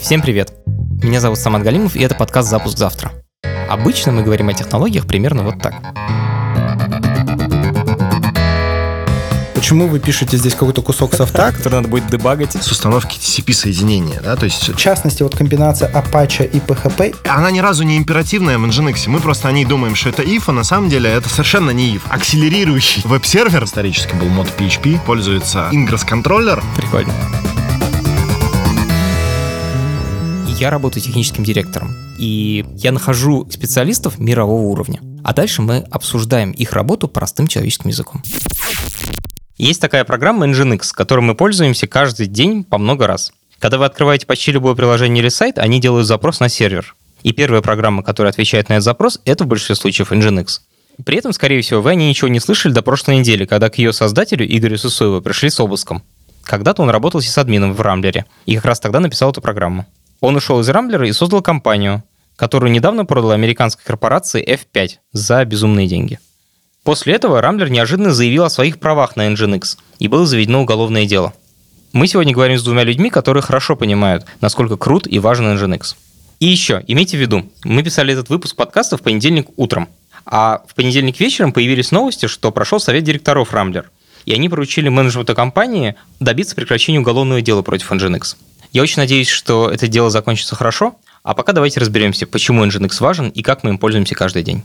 Всем привет! Меня зовут Самат Галимов, и это подкаст «Запуск завтра». Обычно мы говорим о технологиях примерно вот так. Почему вы пишете здесь какой-то кусок софта? Который надо будет дебагать. С установки TCP-соединения, да, то есть... В частности, вот комбинация Apache и PHP. Она ни разу не императивная в Nginx. Мы просто о ней думаем, что это if, а на самом деле это совершенно не if. Акселерирующий веб-сервер, исторически был мод PHP, пользуется Ingress контроллер. Прикольно. Я работаю техническим директором, и я нахожу специалистов мирового уровня. А дальше мы обсуждаем их работу простым человеческим языком. Есть такая программа Nginx, которой мы пользуемся каждый день по много раз. Когда вы открываете почти любое приложение или сайт, они делают запрос на сервер. И первая программа, которая отвечает на этот запрос, это в большинстве случаев Nginx. При этом, скорее всего, вы о ней ничего не слышали до прошлой недели, когда к ее создателю Игорю Сусоеву пришли с обыском. Когда-то он работал сисадмином в Рамблере, и как раз тогда написал эту программу. Он ушел из Рамблера и создал компанию, которую недавно продала американской корпорации F5 за безумные деньги. После этого Рамблер неожиданно заявил о своих правах на Nginx, и было заведено уголовное дело. Мы сегодня говорим с двумя людьми, которые хорошо понимают, насколько крут и важен Nginx. И еще, имейте в виду, мы писали этот выпуск подкаста в понедельник утром, а в понедельник вечером появились новости, что прошел совет директоров Рамблер, и они поручили менеджменту компании добиться прекращения уголовного дела против Nginx. Я очень надеюсь, что это дело закончится хорошо, а пока давайте разберемся, почему Nginx важен и как мы им пользуемся каждый день.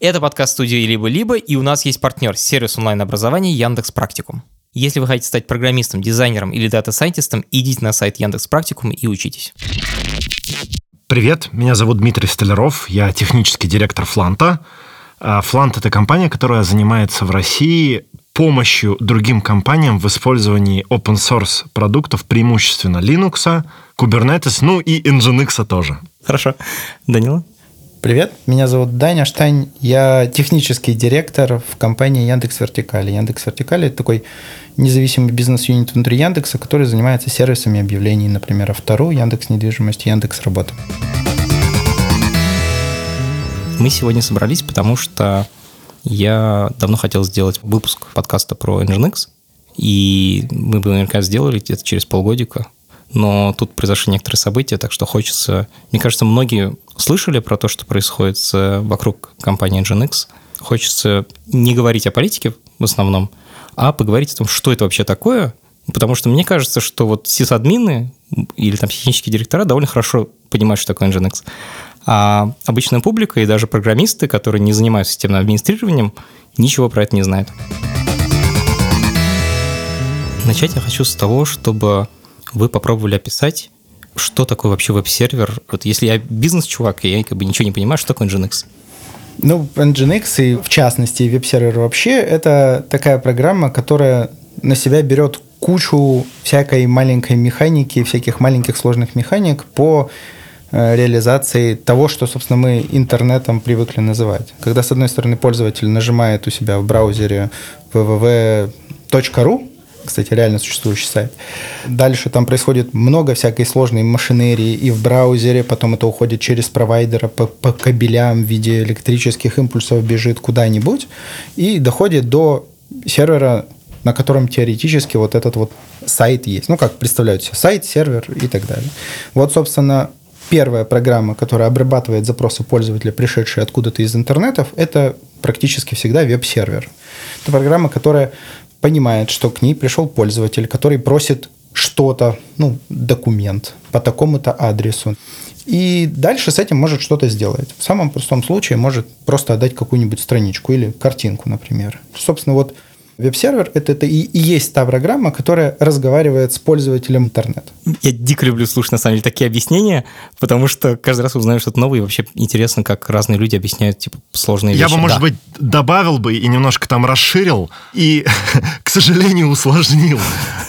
Это подкаст студии «Либо-либо», и у нас есть партнер сервис онлайн-образования Яндекс Практикум. Если вы хотите стать программистом, дизайнером или дата-сайентистом, идите на сайт Яндекс Практикум и учитесь. Привет, меня зовут Дмитрий Столяров, я технический директор Фланта. А, Флант — это компания, которая занимается в России помощью другим компаниям в использовании open source продуктов, преимущественно Linux, Kubernetes, ну и Nginx тоже. Хорошо. Данила? Привет, меня зовут Даня Штань, я технический директор в компании Яндекс Вертикали. Яндекс Вертикали – это такой независимый бизнес-юнит внутри Яндекса, который занимается сервисами объявлений, например, Автору, Яндекс Недвижимость, Яндекс Работа. Мы сегодня собрались, потому что я давно хотел сделать выпуск подкаста про Nginx, и мы бы наверняка сделали это через полгодика, но тут произошли некоторые события, так что хочется... Мне кажется, многие слышали про то, что происходит вокруг компании Nginx. Хочется не говорить о политике в основном, а поговорить о том, что это вообще такое, потому что мне кажется, что вот сисадмины или там технические директора довольно хорошо понимают, что такое Nginx. А обычная публика и даже программисты, которые не занимаются системным администрированием, ничего про это не знают. Начать я хочу с того, чтобы вы попробовали описать, что такое вообще веб-сервер. Вот если я бизнес-чувак, и я как бы ничего не понимаю, что такое Nginx? Ну, Nginx и в частности веб-сервер вообще это такая программа, которая на себя берет кучу всякой маленькой механики, всяких маленьких сложных механик по э, реализации того, что, собственно, мы интернетом привыкли называть. Когда, с одной стороны, пользователь нажимает у себя в браузере www.ru, кстати, реально существующий сайт. Дальше там происходит много всякой сложной машинерии и в браузере, потом это уходит через провайдера по, по кабелям в виде электрических импульсов, бежит куда-нибудь и доходит до сервера, на котором теоретически вот этот вот сайт есть. Ну, как представляют себе, сайт, сервер и так далее. Вот, собственно, первая программа, которая обрабатывает запросы пользователя, пришедшие откуда-то из интернетов, это практически всегда веб-сервер. Это программа, которая понимает, что к ней пришел пользователь, который просит что-то, ну, документ по такому-то адресу. И дальше с этим может что-то сделать. В самом простом случае может просто отдать какую-нибудь страничку или картинку, например. Собственно, вот Веб-сервер это, это и, и есть та программа, которая разговаривает с пользователем интернета. Я дико люблю слушать, на самом деле, такие объяснения, потому что каждый раз узнаю что-то новое, и вообще интересно, как разные люди объясняют типа, сложные Я вещи. бы, может Да. быть, добавил бы и немножко там расширил, и, к сожалению, усложнил.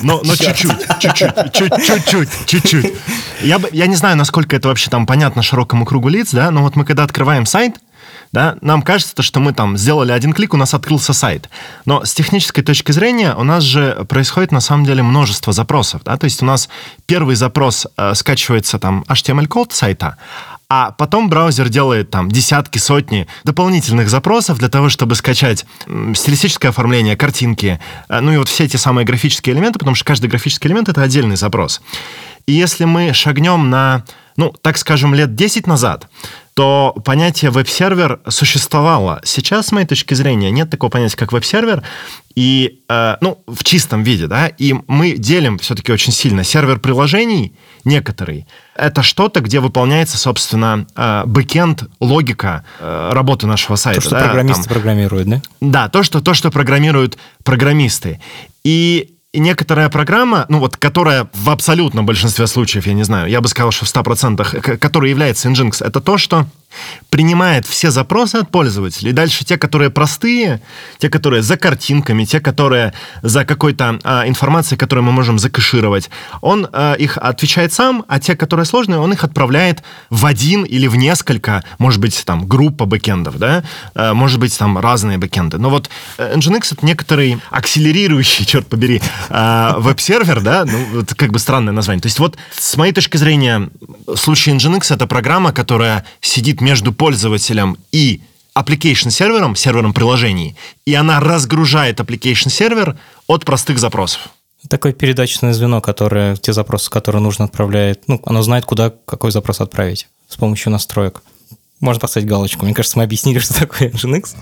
Но, но чуть-чуть, чуть-чуть, чуть- чуть-чуть, чуть-чуть. Я, бы, я не знаю, насколько это вообще там понятно широкому кругу лиц, да, но вот мы когда открываем сайт, да, нам кажется, что мы там сделали один клик, у нас открылся сайт. Но с технической точки зрения у нас же происходит на самом деле множество запросов. Да? То есть у нас первый запрос э, скачивается там HTML-код сайта, а потом браузер делает там десятки, сотни дополнительных запросов для того, чтобы скачать стилистическое оформление, картинки, э, ну и вот все эти самые графические элементы, потому что каждый графический элемент — это отдельный запрос. И если мы шагнем на, ну, так скажем, лет 10 назад, то понятие веб-сервер существовало. Сейчас, с моей точки зрения, нет такого понятия, как веб-сервер, и, э, ну, в чистом виде, да, и мы делим все-таки очень сильно сервер приложений некоторый. Это что-то, где выполняется, собственно, э, бэкенд, логика э, работы нашего сайта. То, что да, программисты там. программируют, да? Да, то что, то, что программируют программисты. И некоторая программа, ну вот, которая в абсолютном большинстве случаев, я не знаю, я бы сказал, что в 100%, которая является Nginx, это то, что принимает все запросы от пользователей. Дальше те, которые простые, те, которые за картинками, те, которые за какой-то а, информацией, которую мы можем закэшировать, он а, их отвечает сам, а те, которые сложные, он их отправляет в один или в несколько, может быть, там, группа бэкендов, да, а, может быть, там разные бэкенды. Но вот э, Nginx — это некоторый акселерирующий, черт побери, а, веб-сервер, да, ну, это как бы странное название. То есть вот с моей точки зрения, в случае Nginx это программа, которая сидит между пользователем и application сервером, сервером приложений, и она разгружает application сервер от простых запросов. Такое передачное звено, которое те запросы, которые нужно отправляет, ну, оно знает, куда какой запрос отправить с помощью настроек. Можно поставить галочку. Мне кажется, мы объяснили, что такое Nginx.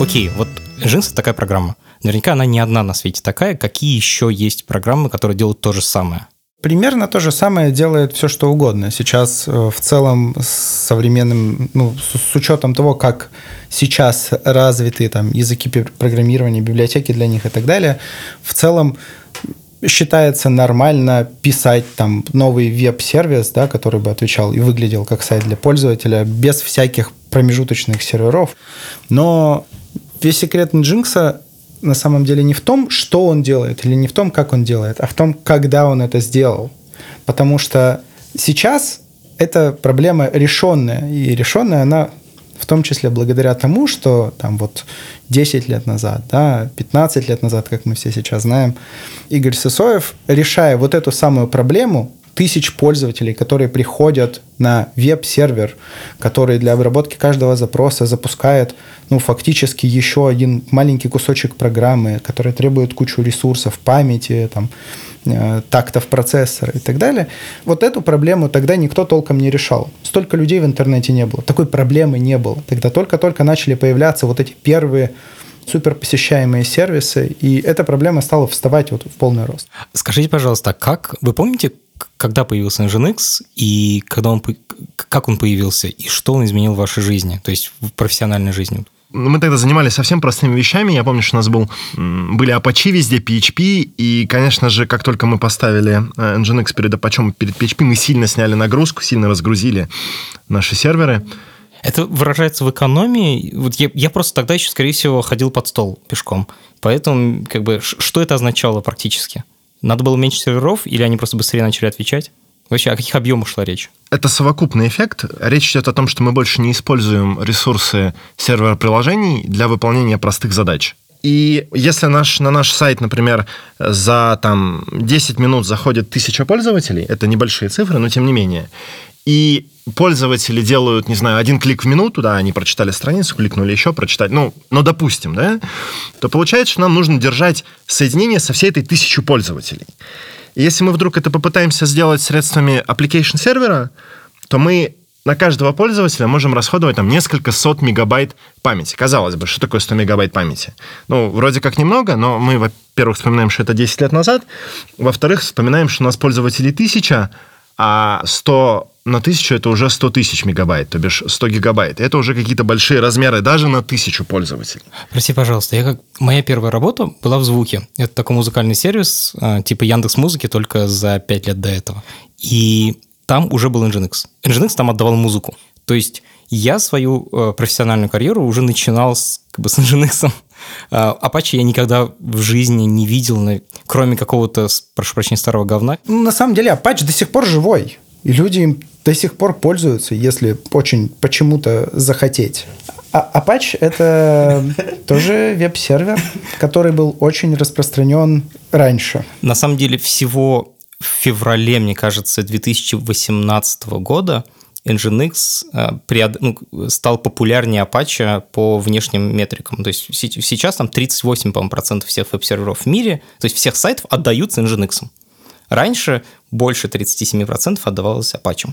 Окей, вот Это такая программа. Наверняка она не одна на свете такая. Какие еще есть программы, которые делают то же самое? Примерно то же самое делает все, что угодно. Сейчас э, в целом с современным, ну, с, с учетом того, как сейчас развиты там языки программирования, библиотеки для них и так далее, в целом считается нормально писать там новый веб-сервис, да, который бы отвечал и выглядел как сайт для пользователя без всяких промежуточных серверов. Но весь секрет Nginx на самом деле не в том, что он делает, или не в том, как он делает, а в том, когда он это сделал. Потому что сейчас эта проблема решенная, и решенная она в том числе благодаря тому, что там вот 10 лет назад, да, 15 лет назад, как мы все сейчас знаем, Игорь Сысоев, решая вот эту самую проблему, тысяч пользователей, которые приходят на веб-сервер, который для обработки каждого запроса запускает ну, фактически еще один маленький кусочек программы, который требует кучу ресурсов, памяти, там, э, тактов процессора и так далее. Вот эту проблему тогда никто толком не решал. Столько людей в интернете не было. Такой проблемы не было. Тогда только-только начали появляться вот эти первые супер посещаемые сервисы, и эта проблема стала вставать вот в полный рост. Скажите, пожалуйста, как вы помните, когда появился Nginx и когда он, как он появился и что он изменил в вашей жизни, то есть в профессиональной жизни? Ну, мы тогда занимались совсем простыми вещами. Я помню, что у нас был, были Apache везде, PHP, и, конечно же, как только мы поставили э, Nginx перед Apache, перед PHP, мы сильно сняли нагрузку, сильно разгрузили наши серверы. Это выражается в экономии. Вот я, я просто тогда еще, скорее всего, ходил под стол пешком. Поэтому, как бы, что это означало практически? Надо было меньше серверов, или они просто быстрее начали отвечать? Вообще, о каких объемах шла речь? Это совокупный эффект. Речь идет о том, что мы больше не используем ресурсы сервера приложений для выполнения простых задач. И если наш, на наш сайт, например, за там, 10 минут заходит тысяча пользователей, это небольшие цифры, но тем не менее, и пользователи делают, не знаю, один клик в минуту, да, они прочитали страницу, кликнули еще, прочитать, ну, ну, допустим, да, то получается, что нам нужно держать соединение со всей этой тысячей пользователей. И если мы вдруг это попытаемся сделать средствами application сервера, то мы на каждого пользователя можем расходовать там несколько сот мегабайт памяти. Казалось бы, что такое 100 мегабайт памяти? Ну, вроде как немного, но мы, во-первых, вспоминаем, что это 10 лет назад, во-вторых, вспоминаем, что у нас пользователей тысяча, а 100 на тысячу это уже 100 тысяч мегабайт, то бишь 100 гигабайт. Это уже какие-то большие размеры даже на тысячу пользователей. Прости, пожалуйста, я как... моя первая работа была в звуке. Это такой музыкальный сервис, а, типа Яндекс Музыки, только за 5 лет до этого. И там уже был Nginx. Nginx там отдавал музыку. То есть я свою э, профессиональную карьеру уже начинал с, как бы, с Nginx. А, Apache я никогда в жизни не видел, кроме какого-то, прошу прощения, старого говна. Ну, на самом деле Apache до сих пор живой. И люди им до сих пор пользуются, если очень почему-то захотеть. А Apache — это тоже веб-сервер, который был очень распространен раньше. На самом деле всего в феврале, мне кажется, 2018 года Nginx э, преод... ну, стал популярнее Apache по внешним метрикам. То есть сейчас там 38, по процентов всех веб-серверов в мире, то есть всех сайтов отдаются Nginx. Раньше больше 37% отдавалось Apache.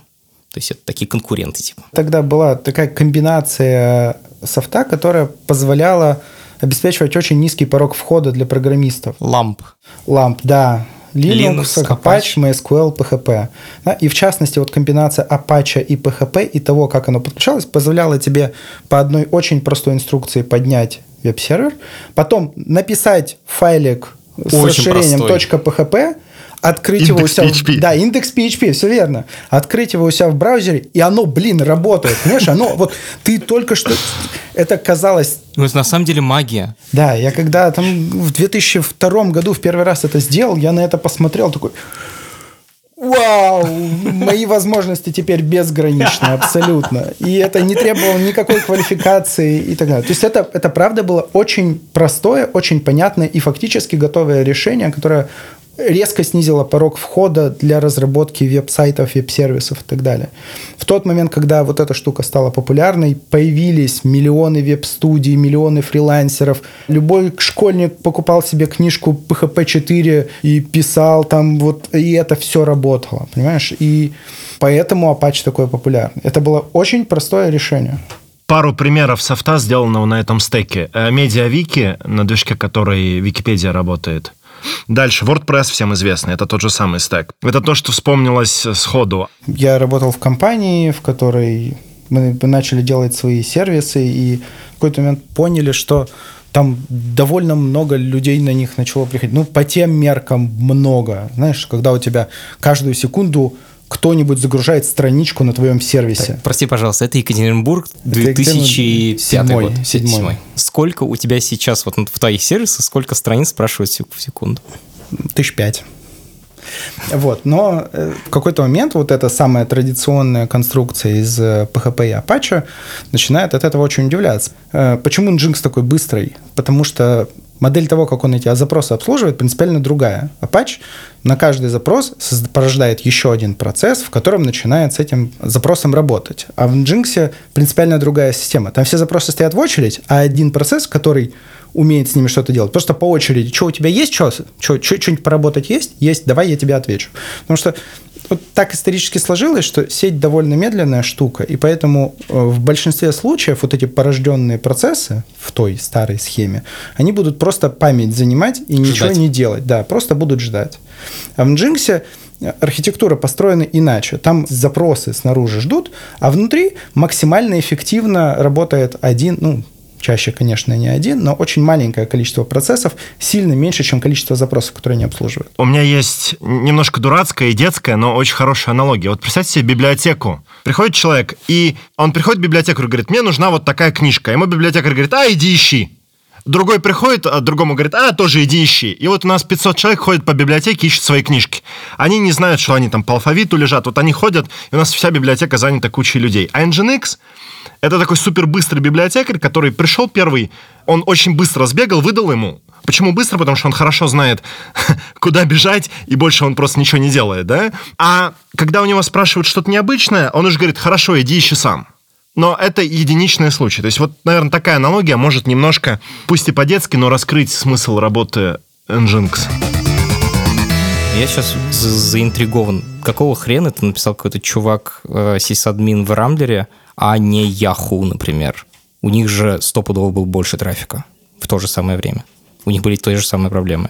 То есть это такие конкуренты типа. Тогда была такая комбинация софта, которая позволяла обеспечивать очень низкий порог входа для программистов. Ламп. Ламп, да. Linux, Linux Apache, MySQL, PHP. Да, и в частности, вот комбинация Apache и PHP и того, как оно подключалось, позволяла тебе по одной очень простой инструкции поднять веб-сервер, потом написать файлик с очень расширением .php, открыть индекс его у себя... PHP. Да, индекс PHP, все верно. Открыть его у себя в браузере, и оно, блин, работает. Понимаешь, оно, вот ты только что... Это казалось... Ну, это на самом деле магия. Да, я когда там в 2002 году в первый раз это сделал, я на это посмотрел, такой... Вау, мои возможности теперь безграничны абсолютно. И это не требовало никакой квалификации и так далее. То есть это, это правда было очень простое, очень понятное и фактически готовое решение, которое резко снизила порог входа для разработки веб-сайтов, веб-сервисов и так далее. В тот момент, когда вот эта штука стала популярной, появились миллионы веб-студий, миллионы фрилансеров. Любой школьник покупал себе книжку PHP 4 и писал там вот, и это все работало, понимаешь? И поэтому Apache такой популярный. Это было очень простое решение пару примеров софта, сделанного на этом стеке. Э, Медиавики, на движке которой Википедия работает. Дальше, WordPress всем известный, это тот же самый стек. Это то, что вспомнилось сходу. Я работал в компании, в которой мы начали делать свои сервисы, и в какой-то момент поняли, что там довольно много людей на них начало приходить. Ну, по тем меркам много. Знаешь, когда у тебя каждую секунду кто-нибудь загружает страничку на твоем сервисе. Так, прости, пожалуйста, это Екатеринбург 2005 год. Седьмой. Сколько у тебя сейчас вот в твоих сервисах, сколько страниц спрашивают в секунду? Тысяч пять. Вот, но э, в какой-то момент вот эта самая традиционная конструкция из PHP э, и Apache начинает от этого очень удивляться. Э, почему Nginx такой быстрый? Потому что модель того, как он эти запросы обслуживает, принципиально другая. Apache на каждый запрос порождает еще один процесс, в котором начинает с этим запросом работать. А в Nginx принципиально другая система. Там все запросы стоят в очередь, а один процесс, который умеет с ними что-то делать. Просто по очереди. Что у тебя есть? Что? Что-нибудь поработать есть? Есть. Давай я тебе отвечу. Потому что вот так исторически сложилось, что сеть довольно медленная штука, и поэтому э, в большинстве случаев вот эти порожденные процессы в той старой схеме, они будут просто память занимать и ждать. ничего не делать. Да, просто будут ждать. А в Nginx архитектура построена иначе. Там запросы снаружи ждут, а внутри максимально эффективно работает один, ну, чаще, конечно, не один, но очень маленькое количество процессов, сильно меньше, чем количество запросов, которые они обслуживают. У меня есть немножко дурацкая и детская, но очень хорошая аналогия. Вот представьте себе библиотеку. Приходит человек, и он приходит в библиотеку и говорит, мне нужна вот такая книжка. Ему библиотекарь говорит, а, иди ищи. Другой приходит, а другому говорит, а, тоже иди ищи. И вот у нас 500 человек ходят по библиотеке, ищут свои книжки. Они не знают, что они там по алфавиту лежат. Вот они ходят, и у нас вся библиотека занята кучей людей. А Nginx это такой супер быстрый библиотекарь, который пришел первый, он очень быстро сбегал, выдал ему. Почему быстро? Потому что он хорошо знает, куда бежать, и больше он просто ничего не делает, да? А когда у него спрашивают что-то необычное, он уже говорит, хорошо, иди ищи сам. Но это единичный случай. То есть вот, наверное, такая аналогия может немножко, пусть и по-детски, но раскрыть смысл работы Nginx. Я сейчас заинтригован. Какого хрена ты написал какой-то чувак, э, сисадмин в Рамблере, а не Yahoo, например. У них же стопудово был больше трафика в то же самое время. У них были те же самые проблемы.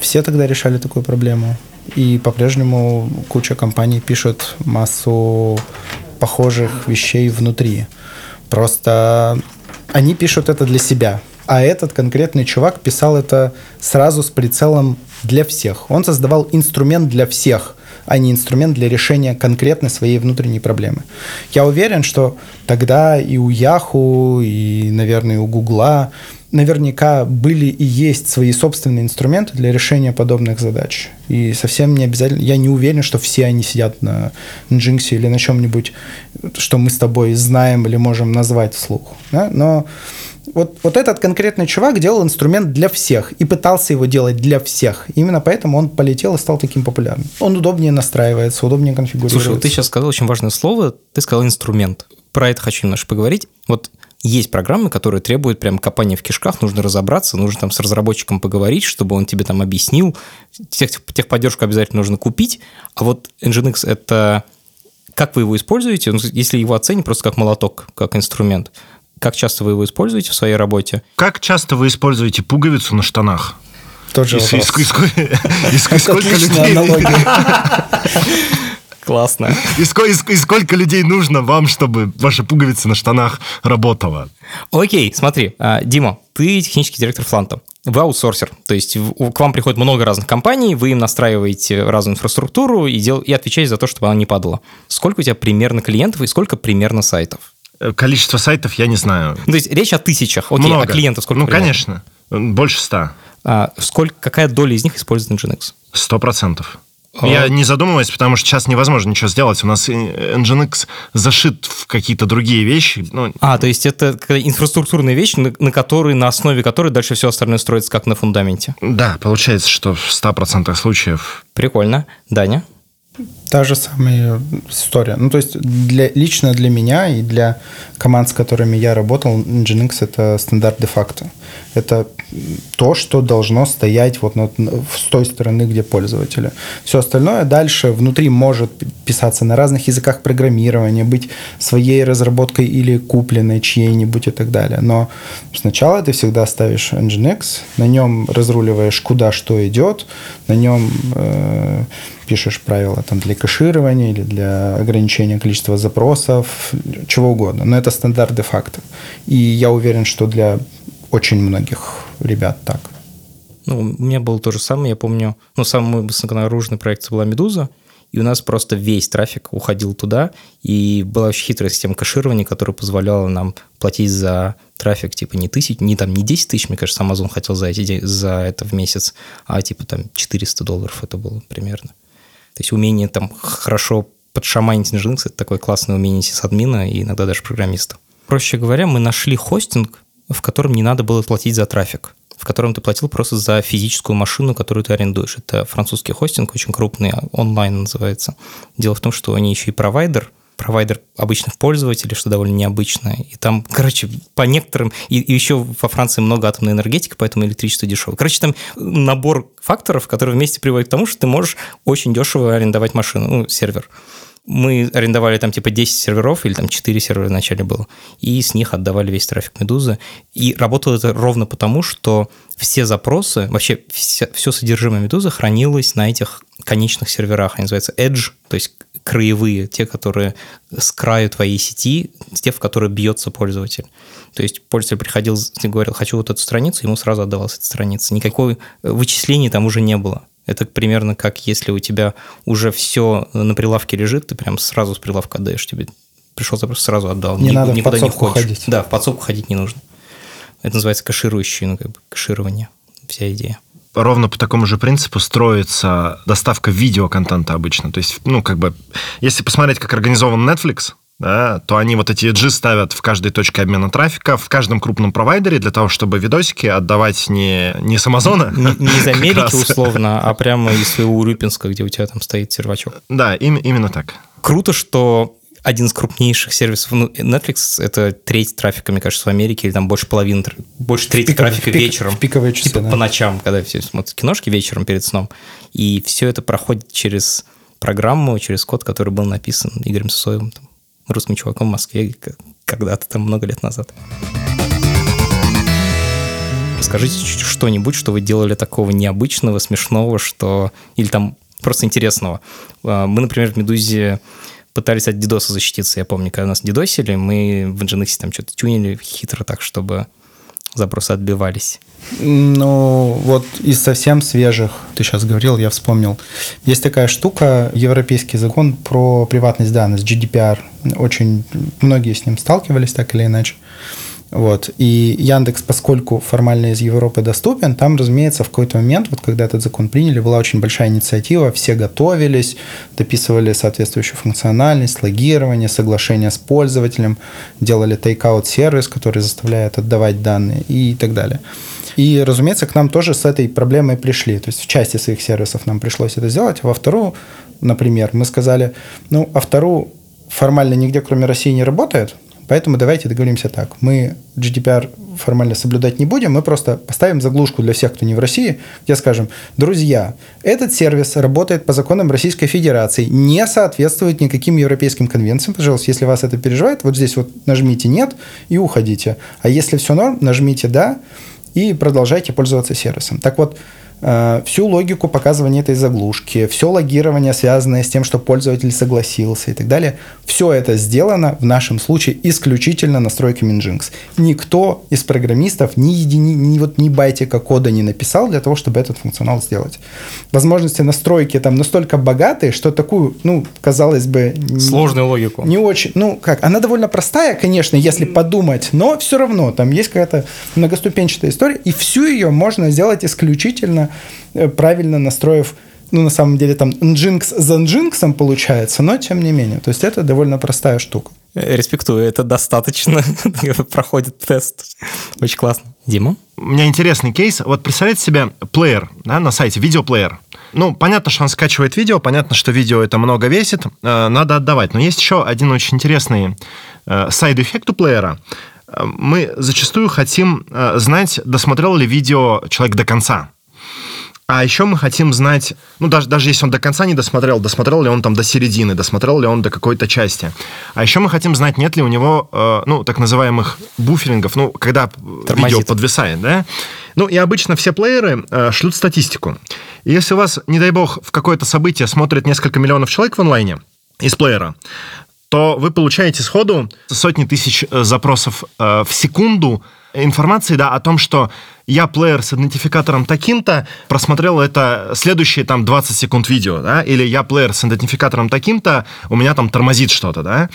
Все тогда решали такую проблему. И по-прежнему куча компаний пишет массу похожих вещей внутри. Просто они пишут это для себя. А этот конкретный чувак писал это сразу с прицелом для всех. Он создавал инструмент для всех а не инструмент для решения конкретной своей внутренней проблемы. Я уверен, что тогда и у Яху, и, наверное, у Гугла наверняка были и есть свои собственные инструменты для решения подобных задач. И совсем не обязательно, я не уверен, что все они сидят на Nginx или на чем-нибудь, что мы с тобой знаем или можем назвать вслух. Да? Но вот, вот этот конкретный чувак делал инструмент для всех и пытался его делать для всех. Именно поэтому он полетел и стал таким популярным. Он удобнее настраивается, удобнее конфигурируется. Слушай, вот ты сейчас сказал очень важное слово, ты сказал инструмент. Про это хочу немножко поговорить. Вот есть программы, которые требуют прям копания в кишках, нужно разобраться, нужно там с разработчиком поговорить, чтобы он тебе там объяснил. Тех, техподдержку обязательно нужно купить. А вот Nginx – это как вы его используете? Ну, если его оценить просто как молоток, как инструмент, как часто вы его используете в своей работе? Как часто вы используете пуговицу на штанах? Тот же И, вопрос. и- и- и- и сколько людей... аналогия. Классно. И сколько, и сколько людей нужно вам, чтобы ваша пуговица на штанах работала? Окей, смотри, а, Дима, ты технический директор Фланта. Вы аутсорсер, то есть к вам приходит много разных компаний, вы им настраиваете разную инфраструктуру и, дел, и отвечаете за то, чтобы она не падала. Сколько у тебя примерно клиентов и сколько примерно сайтов? Э, Количество сайтов я не знаю. Ну, То есть речь о тысячах. Окей, Много. а клиентов сколько? Ну, примерно? конечно. Больше ста. А, сколько, какая доля из них использует Nginx? Сто процентов. А. Я не задумываюсь, потому что сейчас невозможно ничего сделать. У нас э, Nginx зашит в какие-то другие вещи. Ну, А, то есть это инфраструктурная вещь, на, на которой, на основе которой дальше все остальное строится как на фундаменте. да, получается, что в 100% случаев Прикольно. Даня? Та же самая история. Ну, то есть для, лично для меня и для команд, с которыми я работал, Nginx – это стандарт де-факто. Это то, что должно стоять вот на- с той стороны, где пользователи. Все остальное дальше внутри может писаться на разных языках программирования, быть своей разработкой или купленной чьей-нибудь и так далее. Но сначала ты всегда ставишь Nginx, на нем разруливаешь, куда что идет, на нем э, пишешь правила там, для кэширования или для ограничения количества запросов, чего угодно. Но это стандарт де-факто. И я уверен, что для очень многих ребят так. Ну, у меня было то же самое, я помню, ну, самый мой высоконагруженный проект была «Медуза», и у нас просто весь трафик уходил туда, и была очень хитрая система кэширования, которая позволяла нам платить за трафик, типа, не тысяч, не там, не 10 тысяч, мне кажется, Amazon хотел за, эти, за это в месяц, а типа там 400 долларов это было примерно. То есть умение там хорошо подшаманить Nginx – это такое классное умение сисадмина и иногда даже программиста. Проще говоря, мы нашли хостинг, в котором не надо было платить за трафик, в котором ты платил просто за физическую машину, которую ты арендуешь. Это французский хостинг, очень крупный, онлайн называется. Дело в том, что они еще и провайдер, провайдер обычных пользователей, что довольно необычно. И там, короче, по некоторым... И, и еще во Франции много атомной энергетики, поэтому электричество дешевое. Короче, там набор факторов, которые вместе приводят к тому, что ты можешь очень дешево арендовать машину, ну, сервер. Мы арендовали там типа 10 серверов, или там 4 сервера вначале было, и с них отдавали весь трафик Медузы. И работало это ровно потому, что все запросы, вообще вся, все содержимое Медузы хранилось на этих конечных серверах. Они называются Edge, то есть краевые, те, которые с краю твоей сети, те, в которые бьется пользователь. То есть пользователь приходил и говорил, хочу вот эту страницу, ему сразу отдавалась эта страница. Никакой вычислений там уже не было. Это примерно как если у тебя уже все на прилавке лежит, ты прям сразу с прилавка отдаешь, тебе пришел запрос, сразу отдал. Не Ни- надо в никуда не подсобку ходишь. ходить. Да, в подсобку ходить не нужно. Это называется кэширующий, ну, как бы кэширование, вся идея. Ровно по такому же принципу строится доставка видеоконтента обычно. То есть, ну, как бы, если посмотреть, как организован Netflix, да, то они вот эти edge ставят в каждой точке обмена трафика, в каждом крупном провайдере для того, чтобы видосики отдавать не, не с Амазона. Не, не из Америки условно, а прямо из своего Урюпинска, где у тебя там стоит сервачок. Да, им- именно так. Круто, что один из крупнейших сервисов, ну, Netflix это треть трафика, мне кажется, в Америке, или там больше половины, больше трети пиковые- трафика пик- вечером. в пиковые часы, Типа да. по ночам, когда все смотрят киношки вечером перед сном. И все это проходит через программу, через код, который был написан Игорем Сосоевым, там, русским чуваком в Москве когда-то там много лет назад. Скажите чуть- что-нибудь, что вы делали такого необычного, смешного, что... Или там просто интересного. А, Мы, например, в «Медузе» пытались от дидоса защититься. Я помню, когда нас дидосили, мы в Nginx там что-то тюнили хитро так, чтобы запросы отбивались. Ну, вот из совсем свежих, ты сейчас говорил, я вспомнил. Есть такая штука, европейский закон про приватность данных, GDPR. Очень многие с ним сталкивались так или иначе. Вот. И Яндекс, поскольку формально из Европы доступен, там, разумеется, в какой-то момент, вот когда этот закон приняли, была очень большая инициатива, все готовились, дописывали соответствующую функциональность, логирование, соглашение с пользователем, делали take-out сервис, который заставляет отдавать данные и так далее. И, разумеется, к нам тоже с этой проблемой пришли. То есть в части своих сервисов нам пришлось это сделать, во вторую, например, мы сказали, ну, а вторую формально нигде, кроме России, не работает, Поэтому давайте договоримся так. Мы GDPR формально соблюдать не будем, мы просто поставим заглушку для всех, кто не в России, где скажем, друзья, этот сервис работает по законам Российской Федерации, не соответствует никаким европейским конвенциям. Пожалуйста, если вас это переживает, вот здесь вот нажмите «нет» и уходите. А если все норм, нажмите «да» и продолжайте пользоваться сервисом. Так вот, всю логику показывания этой заглушки, все логирование, связанное с тем, что пользователь согласился и так далее, все это сделано в нашем случае исключительно настройками Nginx. Никто из программистов ни, едини, ни, вот, ни байтика кода не написал для того, чтобы этот функционал сделать. Возможности настройки там настолько богатые, что такую, ну, казалось бы... Сложную не, логику. Не очень, ну, как, она довольно простая, конечно, если подумать, но все равно там есть какая-то многоступенчатая история, и всю ее можно сделать исключительно Э, правильно настроив ну, на самом деле, там Nginx за Nginx получается, но тем не менее. То есть это довольно простая штука. Э, респектую, это достаточно проходит тест. Очень классно. Дима? У меня интересный кейс. Вот представляете себе плеер да, на сайте, видеоплеер. Ну, понятно, что он скачивает видео, понятно, что видео это много весит, э, надо отдавать. Но есть еще один очень интересный side effect у плеера. Мы зачастую хотим знать, досмотрел ли видео человек до конца. А еще мы хотим знать, ну, даже, даже если он до конца не досмотрел, досмотрел ли он там до середины, досмотрел ли он до какой-то части. А еще мы хотим знать, нет ли у него, э, ну, так называемых буферингов, ну, когда Тормозит. видео подвисает, да? Ну, и обычно все плееры э, шлют статистику. И если у вас, не дай бог, в какое-то событие смотрит несколько миллионов человек в онлайне из плеера, то вы получаете сходу сотни тысяч э, запросов э, в секунду информации да, о том, что я плеер с идентификатором таким-то, просмотрел это следующие там 20 секунд видео, да, или я плеер с идентификатором таким-то, у меня там тормозит что-то, да.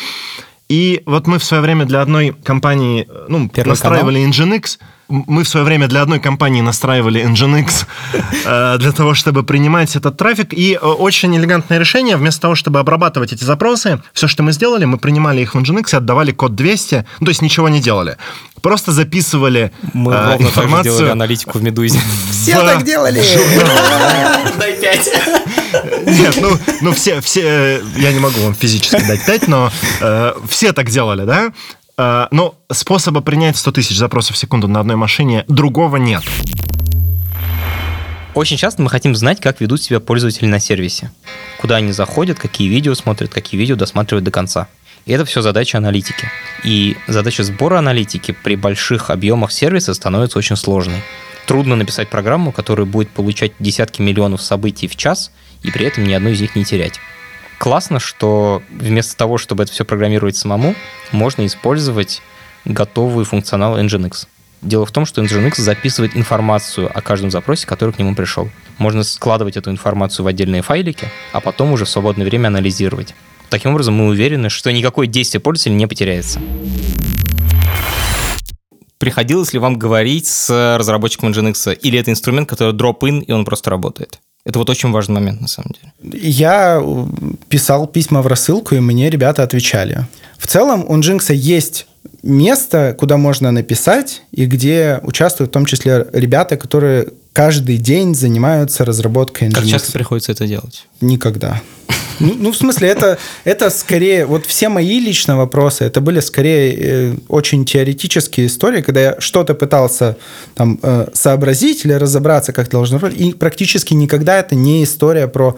И вот мы в свое время для одной компании ну, настраивали Nginx, мы в свое время для одной компании настраивали Nginx э, для того, чтобы принимать этот трафик. И э, очень элегантное решение. Вместо того, чтобы обрабатывать эти запросы, все, что мы сделали, мы принимали их в Nginx и отдавали код 200. Ну, то есть ничего не делали. Просто записывали мы э, информацию. делали аналитику в Медузе. Все так делали. Дай 5. Нет, ну, ну все, все, я не могу вам физически дать 5, но э, все так делали, да? Э, но способа принять 100 тысяч запросов в секунду на одной машине другого нет. Очень часто мы хотим знать, как ведут себя пользователи на сервисе. Куда они заходят, какие видео смотрят, какие видео досматривают до конца. И это все задача аналитики. И задача сбора аналитики при больших объемах сервиса становится очень сложной. Трудно написать программу, которая будет получать десятки миллионов событий в час и при этом ни одной из них не терять классно, что вместо того, чтобы это все программировать самому, можно использовать готовый функционал Nginx. Дело в том, что Nginx записывает информацию о каждом запросе, который к нему пришел. Можно складывать эту информацию в отдельные файлики, а потом уже в свободное время анализировать. Таким образом, мы уверены, что никакое действие пользователя не потеряется. Приходилось ли вам говорить с разработчиком Nginx, или это инструмент, который drop-in, и он просто работает? Это вот очень важный момент, на самом деле. Я э, писал письма в рассылку, и мне ребята отвечали. В целом у Nginx есть место, куда можно написать, и где участвуют в том числе ребята, которые каждый день занимаются разработкой Nginx. Как часто приходится это делать? Никогда. Ну, ну, в смысле, это, это скорее, вот все мои личные вопросы, это были скорее э, очень теоретические истории, когда я что-то пытался там э, сообразить или разобраться, как должно работать, и практически никогда это не история про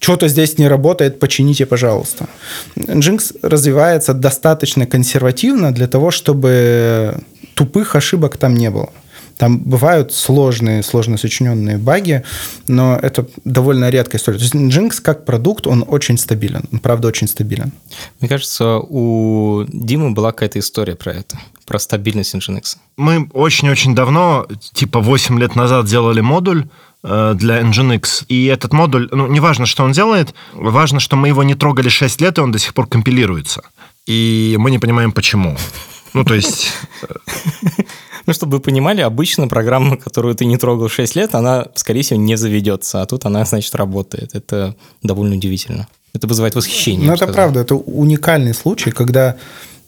что-то здесь не работает, почините, пожалуйста. Nginx развивается достаточно консервативно для того, чтобы тупых ошибок там не было. Там бывают сложные, сложно сочиненные баги, но это довольно редкая история. То есть Nginx как продукт, он очень стабилен. Он, правда, очень стабилен. Мне кажется, у Димы была какая-то история про это, про стабильность Nginx. Мы очень-очень давно, типа 8 лет назад, делали модуль, э, для Nginx. И этот модуль, ну, не важно, что он делает, важно, что мы его не трогали 6 лет, и он до сих пор компилируется. И мы не понимаем, почему. Ну, то есть... Ну, чтобы вы понимали, обычно программа, которую ты не трогал 6 лет, она, скорее всего, не заведется, а тут она, значит, работает. Это довольно удивительно. Это вызывает восхищение. Ну, это правда, это уникальный случай, когда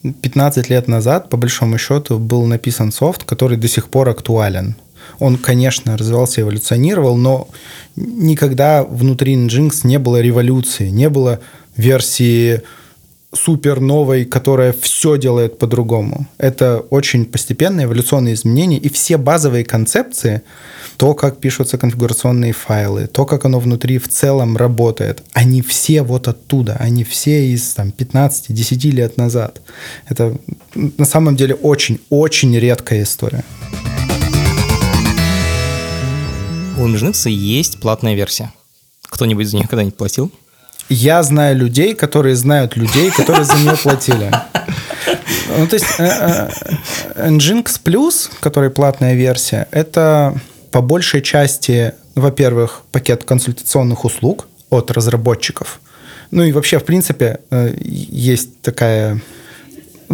15 лет назад, по большому счету, был написан софт, который до сих пор актуален. Он, конечно, развивался, эволюционировал, но никогда внутри Nginx не было революции, не было версии супер новой, которая все делает по-другому. Это очень постепенные эволюционные изменения, и все базовые концепции, то, как пишутся конфигурационные файлы, то, как оно внутри в целом работает, они все вот оттуда, они все из там, 15-10 лет назад. Это на самом деле очень-очень редкая история. У Nginx есть платная версия. Кто-нибудь за нее когда-нибудь платил? Я знаю людей, которые знают людей, которые за нее платили. Ну, то есть э, э, Nginx Plus, который платная версия, это по большей части, во-первых, пакет консультационных услуг от разработчиков. Ну и вообще, в принципе, э, есть такая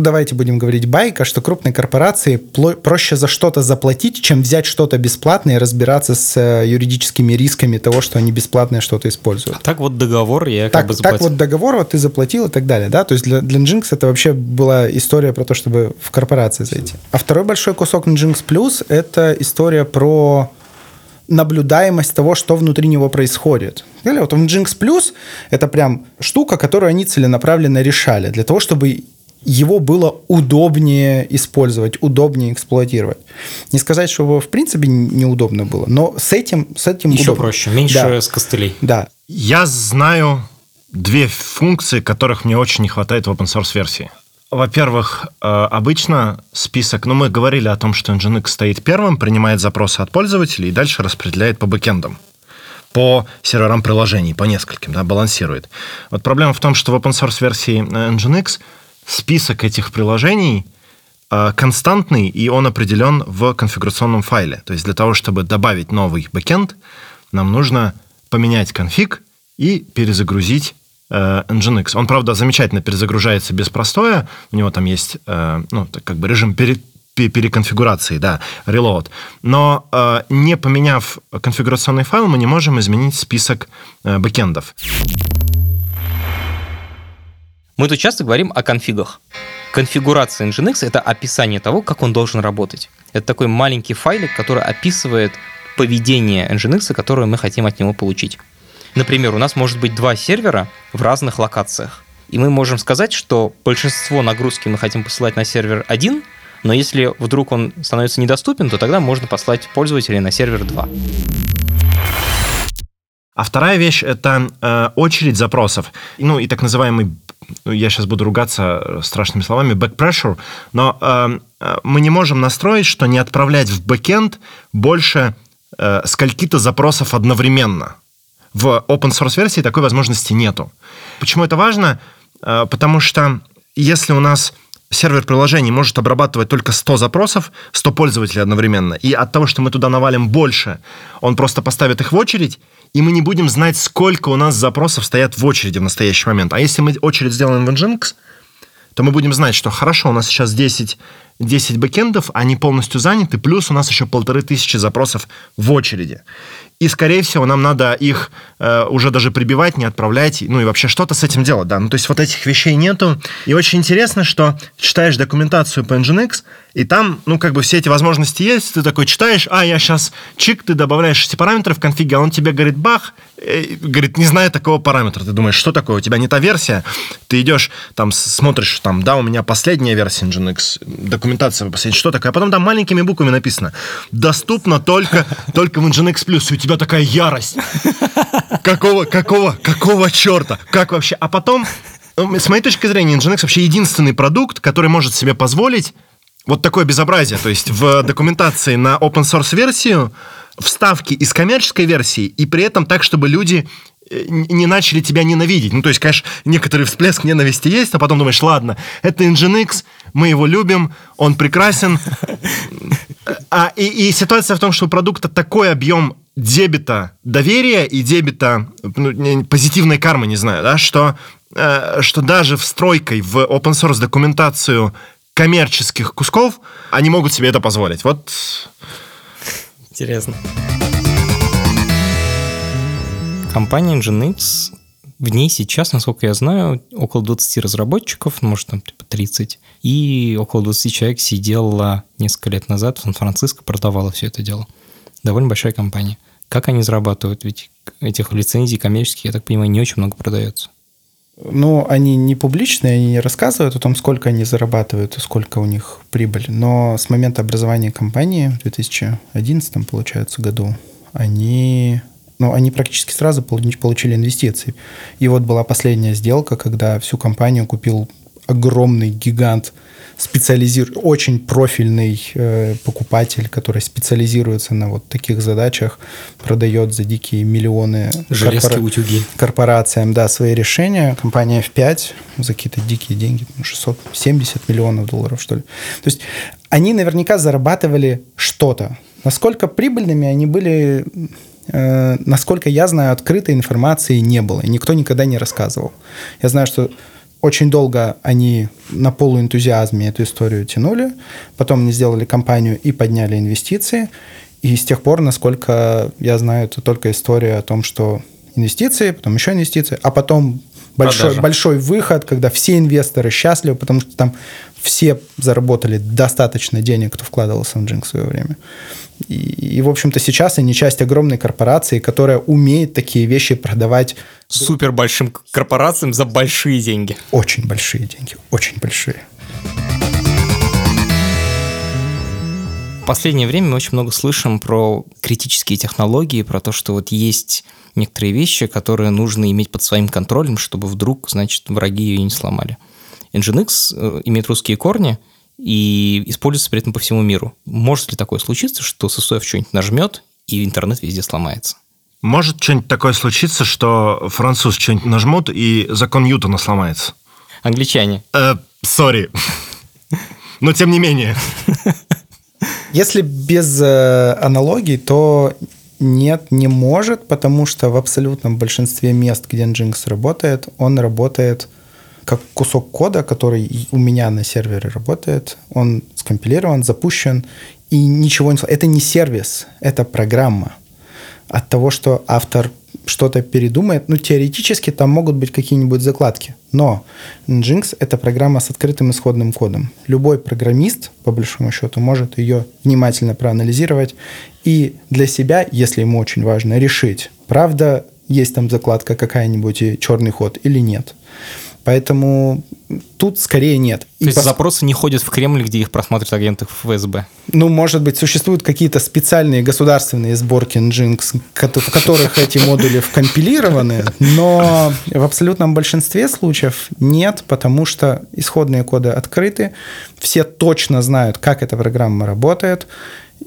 давайте будем говорить байка, что крупной корпорации проще за что-то заплатить, чем взять что-то бесплатное и разбираться с э, юридическими рисками того, что они бесплатное что-то используют. А так вот договор я так, как бы заплатил. Так вот договор вот ты заплатил и так далее, да, то есть для, для Nginx это вообще была история про то, чтобы в корпорации зайти. А второй большой кусок Nginx Plus – это история про наблюдаемость того, что внутри него происходит. Или вот в Nginx Plus это прям штука, которую они целенаправленно решали для того, чтобы его было удобнее использовать, удобнее эксплуатировать. Не сказать, что его в принципе неудобно было, но с этим, с этим Еще удобно. проще, меньше да. с костылей. Да. Я знаю две функции, которых мне очень не хватает в open source версии. Во-первых, э, обычно список, ну, мы говорили о том, что Nginx стоит первым, принимает запросы от пользователей и дальше распределяет по бэкендам по серверам приложений, по нескольким, да, балансирует. Вот проблема в том, что в open source версии э, Nginx список этих приложений э, константный, и он определен в конфигурационном файле. То есть для того, чтобы добавить новый бэкенд, нам нужно поменять конфиг и перезагрузить э, Nginx. Он, правда, замечательно перезагружается без простоя. У него там есть э, ну, как бы режим пере, переконфигурации, да, reload. Но э, не поменяв конфигурационный файл, мы не можем изменить список э, бэкендов. Мы тут часто говорим о конфигах. Конфигурация Nginx — это описание того, как он должен работать. Это такой маленький файлик, который описывает поведение Nginx, которое мы хотим от него получить. Например, у нас может быть два сервера в разных локациях. И мы можем сказать, что большинство нагрузки мы хотим посылать на сервер 1, но если вдруг он становится недоступен, то тогда можно послать пользователей на сервер 2. А вторая вещь — это э, очередь запросов. Ну и так называемый я сейчас буду ругаться э, страшными словами, back pressure, но э, э, мы не можем настроить, что не отправлять в бэкенд больше э, скольки-то запросов одновременно. В open source версии такой возможности нету. Почему это важно? Э, потому что если у нас сервер приложений может обрабатывать только 100 запросов, 100 пользователей одновременно, и от того, что мы туда навалим больше, он просто поставит их в очередь, и мы не будем знать, сколько у нас запросов стоят в очереди в настоящий момент. А если мы очередь сделаем в Nginx, то мы будем знать, что хорошо, у нас сейчас 10, 10 бэкендов, они полностью заняты, плюс у нас еще полторы тысячи запросов в очереди. И, скорее всего, нам надо их э, уже даже прибивать, не отправлять, ну и вообще что-то с этим делать, да. Ну, то есть вот этих вещей нету. И очень интересно, что читаешь документацию по Nginx, и там, ну, как бы все эти возможности есть, ты такой читаешь, а, я сейчас чик, ты добавляешь эти параметры в конфиге, а он тебе говорит, бах, э, говорит, не знаю такого параметра. Ты думаешь, что такое, у тебя не та версия, ты идешь, там, смотришь, там, да, у меня последняя версия Nginx, документация последняя, что такое, а потом там маленькими буквами написано, доступно только, только в Nginx+, и у тебя такая ярость. Какого, какого, какого черта? Как вообще? А потом, э, с моей точки зрения, Nginx вообще единственный продукт, который может себе позволить вот такое безобразие. То есть в документации на open source версию вставки из коммерческой версии, и при этом так, чтобы люди не начали тебя ненавидеть. Ну, то есть, конечно, некоторый всплеск ненависти есть, а потом думаешь, ладно, это Nginx, мы его любим, он прекрасен. А, и, и ситуация в том, что у продукта такой объем дебета доверия и дебета ну, позитивной кармы, не знаю, да, что, э, что даже встройкой в open source документацию коммерческих кусков, они могут себе это позволить. Вот Интересно. Компания Nginx, в ней сейчас, насколько я знаю, около 20 разработчиков, ну, может, там типа 30, и около 20 человек сидело несколько лет назад в Сан-Франциско, продавала все это дело. Довольно большая компания. Как они зарабатывают? Ведь этих лицензий коммерческих, я так понимаю, не очень много продается. Ну, они не публичные, они не рассказывают о том, сколько они зарабатывают и сколько у них прибыль. Но с момента образования компании в 2011, получается, году, они, ну, они практически сразу получили инвестиции. И вот была последняя сделка, когда всю компанию купил огромный гигант – специализирует, очень профильный э, покупатель, который специализируется на вот таких задачах, продает за дикие миллионы корпора... утюги. корпорациям да, свои решения. Компания F5 за какие-то дикие деньги, 670 ну, миллионов долларов, что ли. То есть они наверняка зарабатывали что-то. Насколько прибыльными они были, э, насколько я знаю, открытой информации не было. И никто никогда не рассказывал. Я знаю, что очень долго они на полуэнтузиазме эту историю тянули, потом они сделали компанию и подняли инвестиции, и с тех пор, насколько я знаю, это только история о том, что инвестиции, потом еще инвестиции, а потом большой, большой выход, когда все инвесторы счастливы, потому что там все заработали достаточно денег, кто вкладывался в Jinx в свое время. И, и, в общем-то, сейчас они часть огромной корпорации, которая умеет такие вещи продавать супер большим корпорациям за большие деньги. Очень большие деньги, очень большие. Последнее время мы очень много слышим про критические технологии, про то, что вот есть некоторые вещи, которые нужно иметь под своим контролем, чтобы вдруг, значит, враги ее не сломали. Nginx э, имеет русские корни – и используется при этом по всему миру. Может ли такое случиться, что ССОФ что-нибудь нажмет, и интернет везде сломается? Может что-нибудь такое случиться, что француз что-нибудь нажмут, и закон Ньютона сломается? Англичане. Сори. Э, Но тем не менее. Если без э, аналогий, то нет, не может, потому что в абсолютном большинстве мест, где Nginx работает, он работает как кусок кода, который у меня на сервере работает, он скомпилирован, запущен, и ничего не... Это не сервис, это программа. От того, что автор что-то передумает, ну, теоретически там могут быть какие-нибудь закладки. Но Nginx — это программа с открытым исходным кодом. Любой программист, по большому счету, может ее внимательно проанализировать и для себя, если ему очень важно, решить, правда, есть там закладка какая-нибудь и черный ход или нет. Поэтому тут скорее нет. То и есть пос... запросы не ходят в Кремль, где их просматривают агенты ФСБ? Ну, может быть, существуют какие-то специальные государственные сборки Nginx, в которых эти модули вкомпилированы, но в абсолютном большинстве случаев нет, потому что исходные коды открыты, все точно знают, как эта программа работает,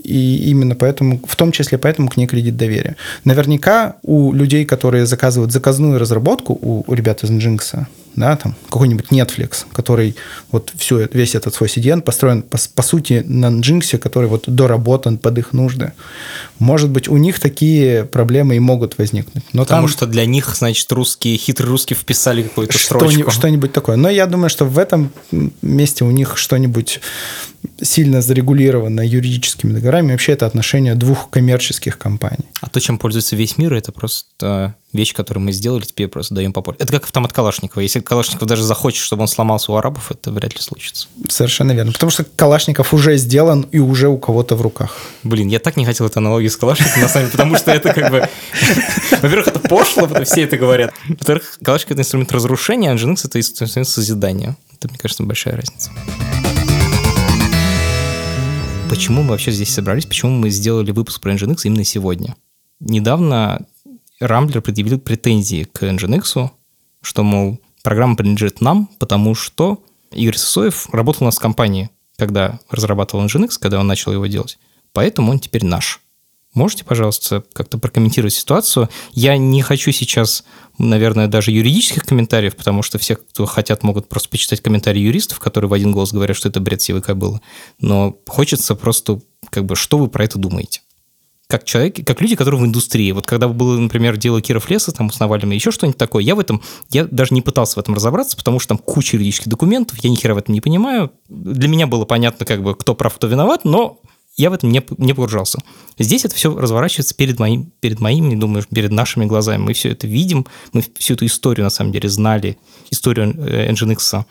и именно поэтому, в том числе поэтому к ней кредит доверия. Наверняка у людей, которые заказывают заказную разработку, у, у ребят из Nginx, да, там какой-нибудь Netflix, который вот все, весь этот свой CDN построен, по, по сути, на Nginx, который вот доработан под их нужды. Может быть, у них такие проблемы и могут возникнуть. Но Потому там что для них, значит, русские, хитрые русские вписали какую-то строчку. Что-нибудь такое. Но я думаю, что в этом месте у них что-нибудь сильно зарегулировано юридическими договорами. Вообще это отношение двух коммерческих компаний. А то, чем пользуется весь мир, это просто вещь, которую мы сделали, теперь просто даем по полю. Это как автомат Калашникова. Если Калашников даже захочет, чтобы он сломался у арабов, это вряд ли случится. Совершенно верно. Потому что Калашников уже сделан и уже у кого-то в руках. Блин, я так не хотел эту аналогию с Калашниковым, на самом деле, потому что это как бы... Во-первых, это пошло, все это говорят. Во-вторых, Калашников – это инструмент разрушения, а Nginx – это инструмент созидания. Это, мне кажется, большая разница почему мы вообще здесь собрались, почему мы сделали выпуск про Nginx именно сегодня. Недавно Рамблер предъявил претензии к Nginx, что, мол, программа принадлежит нам, потому что Игорь Сосоев работал у нас в компании, когда разрабатывал Nginx, когда он начал его делать. Поэтому он теперь наш. Можете, пожалуйста, как-то прокомментировать ситуацию? Я не хочу сейчас, наверное, даже юридических комментариев, потому что все, кто хотят, могут просто почитать комментарии юристов, которые в один голос говорят, что это бред сивой кобылы. Но хочется просто, как бы, что вы про это думаете? как человек, как люди, которые в индустрии. Вот когда было, например, дело Киров Леса, там узнавали мы еще что-нибудь такое, я в этом, я даже не пытался в этом разобраться, потому что там куча юридических документов, я ни хера в этом не понимаю. Для меня было понятно, как бы, кто прав, кто виноват, но я в этом не, не погружался. Здесь это все разворачивается перед, моим, перед моими, думаю, перед нашими глазами. Мы все это видим, мы всю эту историю, на самом деле, знали, историю э, Nginx.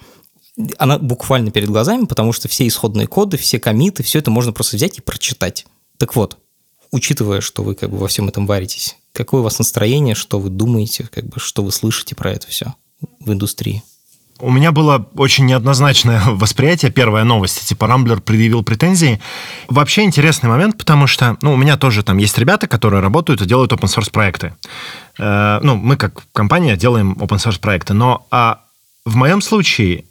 Она буквально перед глазами, потому что все исходные коды, все комиты, все это можно просто взять и прочитать. Так вот, учитывая, что вы как бы во всем этом варитесь, какое у вас настроение, что вы думаете, как бы, что вы слышите про это все в индустрии? У меня было очень неоднозначное восприятие. Первая новость, типа Рамблер предъявил претензии. Вообще интересный момент, потому что, ну, у меня тоже там есть ребята, которые работают и делают open source проекты. Э, ну, мы как компания делаем open source проекты, но а в моем случае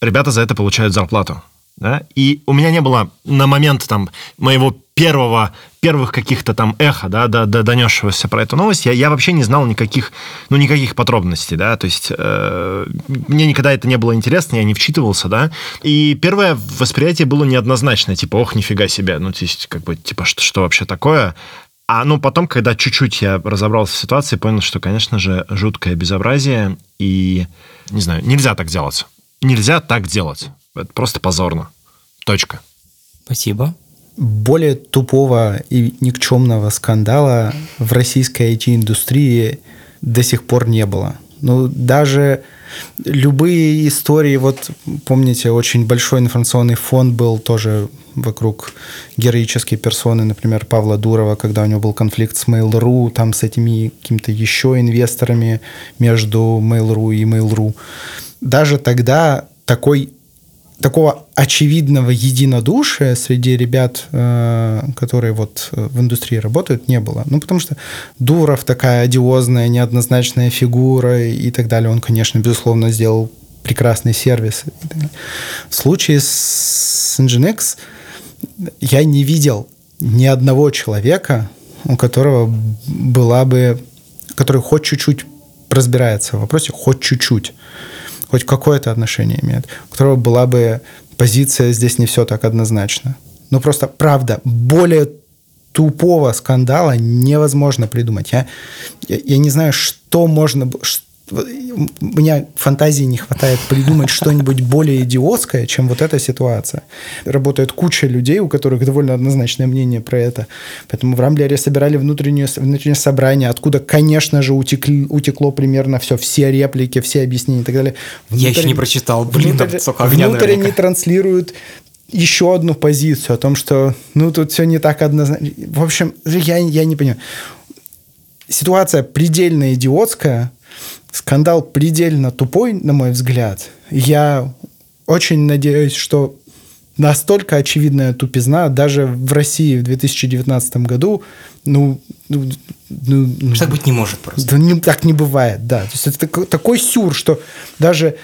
ребята за это получают зарплату. Да? И у меня не было на момент там моего первого, первых каких-то там эхо, да, да, да, донесшегося про эту новость, я, я вообще не знал никаких, ну, никаких подробностей, да, то есть э, мне никогда это не было интересно, я не вчитывался, да, и первое восприятие было неоднозначное, типа, ох, нифига себе, ну, то есть, как бы, типа, что, что вообще такое? А ну потом, когда чуть-чуть я разобрался в ситуации, понял, что, конечно же, жуткое безобразие, и, не знаю, нельзя так делать. Нельзя так делать. Это просто позорно. Точка. Спасибо. Более тупого и никчемного скандала в российской IT-индустрии до сих пор не было. Ну, даже любые истории, вот помните, очень большой информационный фонд был тоже вокруг героической персоны, например, Павла Дурова, когда у него был конфликт с Mail.ru, там с этими какими-то еще инвесторами между Mail.ru и Mail.ru. Даже тогда такой такого очевидного единодушия среди ребят, э, которые вот э, в индустрии работают, не было. Ну, потому что Дуров такая одиозная, неоднозначная фигура и так далее. Он, конечно, безусловно, сделал прекрасный сервис. В случае с Nginx я не видел ни одного человека, у которого была бы, который хоть чуть-чуть разбирается в вопросе, хоть чуть-чуть хоть какое-то отношение имеет, у которого была бы позиция здесь не все так однозначно. Ну просто правда, более тупого скандала невозможно придумать. Я, я, я не знаю, что можно, меня фантазии не хватает придумать что-нибудь более идиотское, чем вот эта ситуация. Работает куча людей, у которых довольно однозначное мнение про это. Поэтому в Рамблере собирали внутреннее, внутреннее собрание, откуда, конечно же, утекли, утекло примерно все, все реплики, все объяснения и так далее. Внутрь, Я еще не прочитал. Блин, внутрь, там огня Внутренне транслируют еще одну позицию о том, что ну тут все не так однозначно. В общем, я, я не понимаю. Ситуация предельно идиотская, Скандал предельно тупой, на мой взгляд. Я очень надеюсь, что настолько очевидная тупизна даже в России в 2019 году, ну, ну, ну, ну так быть не может просто. Да, не, так не бывает, да. То есть это такой, такой сюр, что даже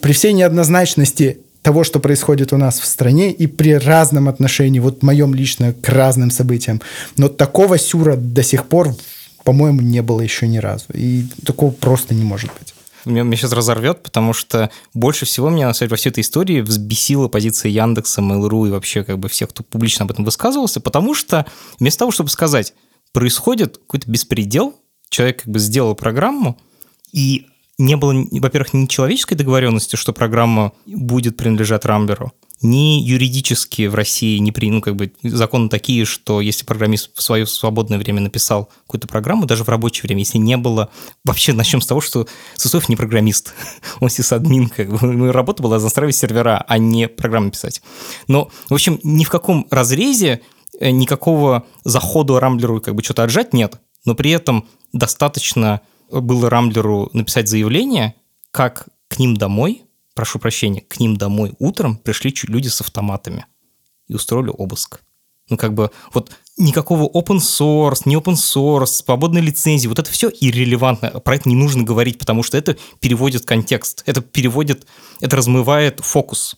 при всей неоднозначности того, что происходит у нас в стране, и при разном отношении, вот моем лично к разным событиям, но такого сюра до сих пор по-моему, не было еще ни разу. И такого просто не может быть. Меня, меня сейчас разорвет, потому что больше всего меня, на самом деле, во всей этой истории взбесила позиция Яндекса, Mail.ru и вообще как бы всех, кто публично об этом высказывался, потому что вместо того, чтобы сказать, происходит какой-то беспредел, человек как бы сделал программу, и не было, во-первых, ни человеческой договоренности, что программа будет принадлежать Рамблеру, ни юридически в России не при, ну, как бы законы такие, что если программист в свое свободное время написал какую-то программу, даже в рабочее время, если не было... Вообще начнем с того, что Сысоев не программист, он сисадмин, как бы. Работа была настраивать сервера, а не программы писать. Но, в общем, ни в каком разрезе э, никакого захода Рамблеру как бы что-то отжать нет, но при этом достаточно было Рамблеру написать заявление, как к ним домой – прошу прощения, к ним домой утром пришли люди с автоматами и устроили обыск. Ну, как бы, вот никакого open source, не open source, свободной лицензии, вот это все иррелевантно. Про это не нужно говорить, потому что это переводит контекст, это переводит, это размывает фокус.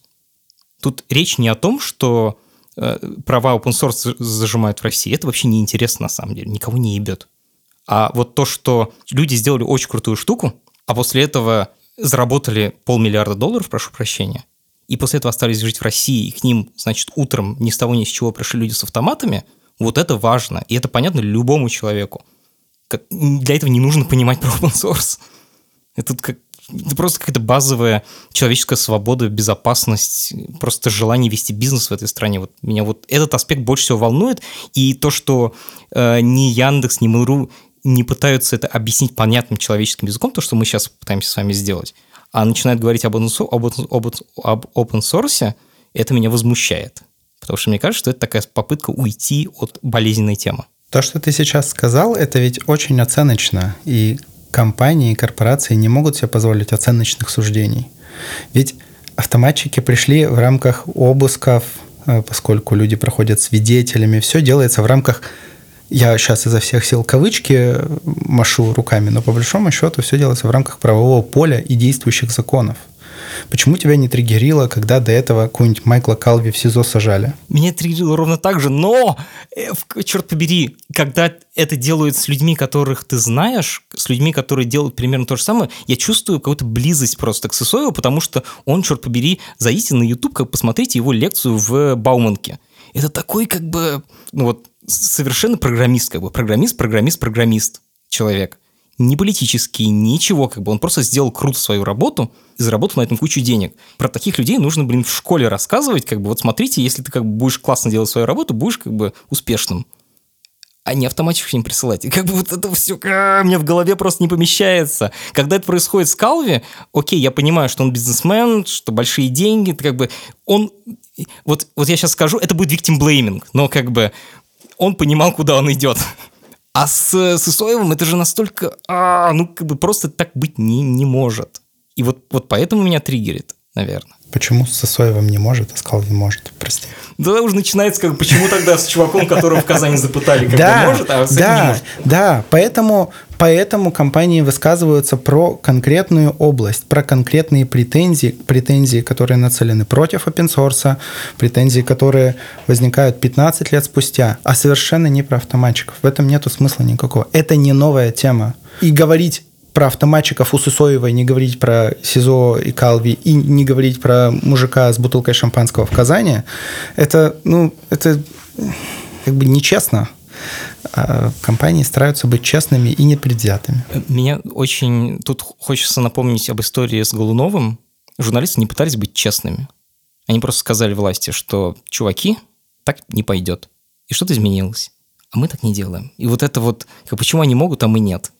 Тут речь не о том, что э, права open source зажимают в России. Это вообще не интересно на самом деле, никого не ебет. А вот то, что люди сделали очень крутую штуку, а после этого заработали полмиллиарда долларов, прошу прощения, и после этого остались жить в России, и к ним, значит, утром ни с того ни с чего пришли люди с автоматами, Вот это важно, и это понятно любому человеку. Для этого не нужно понимать про open source. Это как это просто какая-то базовая человеческая свобода, безопасность, просто желание вести бизнес в этой стране. Вот меня вот этот аспект больше всего волнует. И то, что э, ни Яндекс, ни Mail.ru не пытаются это объяснить понятным человеческим языком, то, что мы сейчас пытаемся с вами сделать, а начинают говорить об open, об open source, это меня возмущает. Потому что мне кажется, что это такая попытка уйти от болезненной темы. То, что ты сейчас сказал, это ведь очень оценочно. И компании, и корпорации не могут себе позволить оценочных суждений. Ведь автоматчики пришли в рамках обысков, э, поскольку люди проходят свидетелями, все делается в рамках я сейчас изо всех сил кавычки машу руками, но по большому счету все делается в рамках правового поля и действующих законов. Почему тебя не триггерило, когда до этого какого-нибудь Майкла Калви в СИЗО сажали? Меня триггерило ровно так же, но, э, черт побери, когда это делают с людьми, которых ты знаешь, с людьми, которые делают примерно то же самое, я чувствую какую-то близость просто к Сысоеву, потому что он, черт побери, зайдите на YouTube, как посмотрите его лекцию в Бауманке. Это такой как бы, ну вот, совершенно программист, как бы, программист, программист, программист человек не политический, ничего, как бы он просто сделал круто свою работу и заработал на этом кучу денег. Про таких людей нужно, блин, в школе рассказывать, как бы, вот смотрите, если ты как бы будешь классно делать свою работу, будешь как бы успешным а не автоматически им присылать. И как бы вот это все а, мне в голове просто не помещается. Когда это происходит с Калви, окей, я понимаю, что он бизнесмен, что большие деньги, как бы он... Вот, вот я сейчас скажу, это будет victim blaming, но как бы он понимал, куда он идет. А с, с Исоевым это же настолько... А, ну, как бы просто так быть не, не может. И вот, вот поэтому меня триггерит, наверное. Почему с Сосоевым не может, а с Калви может? Прости. Да, уже начинается, как почему тогда с чуваком, которого в Казани запытали, как да, может, а с да, не может? Да, поэтому, поэтому компании высказываются про конкретную область, про конкретные претензии, претензии, которые нацелены против open source, претензии, которые возникают 15 лет спустя, а совершенно не про автоматчиков. В этом нету смысла никакого. Это не новая тема. И говорить про автоматчиков у Сысоевой, не говорить про СИЗО и Калви, и не говорить про мужика с бутылкой шампанского в Казани, это, ну, это как бы нечестно. А компании стараются быть честными и непредвзятыми. Меня очень... Тут хочется напомнить об истории с Голуновым. Журналисты не пытались быть честными. Они просто сказали власти, что чуваки, так не пойдет. И что-то изменилось. А мы так не делаем. И вот это вот, почему они могут, а мы нет.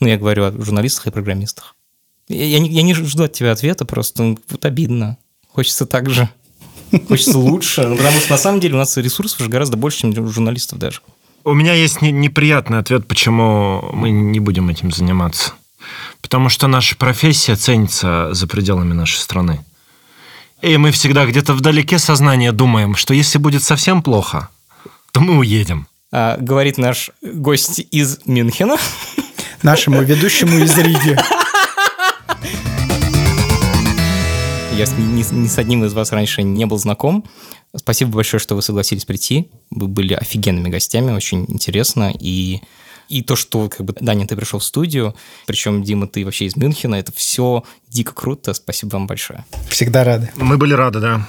Ну, я говорю о журналистах и программистах. Я, я, не, я не жду от тебя ответа, просто ну, вот обидно. Хочется так же. Хочется лучше. Ну, потому что на самом деле у нас ресурсов же гораздо больше, чем у журналистов даже. У меня есть не, неприятный ответ, почему мы не будем этим заниматься. Потому что наша профессия ценится за пределами нашей страны. И мы всегда где-то вдалеке сознания думаем, что если будет совсем плохо, то мы уедем. А, говорит наш гость из Мюнхена нашему ведущему из Риги. Я ни, ни, ни с одним из вас раньше не был знаком. Спасибо большое, что вы согласились прийти. Вы были офигенными гостями, очень интересно. И, и то, что, как бы, Даня, ты пришел в студию, причем, Дима, ты вообще из Мюнхена, это все дико круто. Спасибо вам большое. Всегда рады. Мы были рады, да.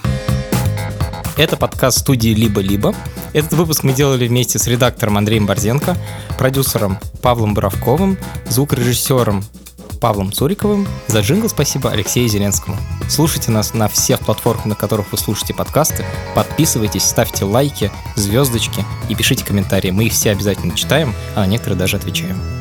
Это подкаст студии «Либо-либо». Этот выпуск мы делали вместе с редактором Андреем Борзенко, продюсером Павлом Боровковым, звукорежиссером Павлом Цуриковым. За джингл спасибо Алексею Зеленскому. Слушайте нас на всех платформах, на которых вы слушаете подкасты. Подписывайтесь, ставьте лайки, звездочки и пишите комментарии. Мы их все обязательно читаем, а на некоторые даже отвечаем.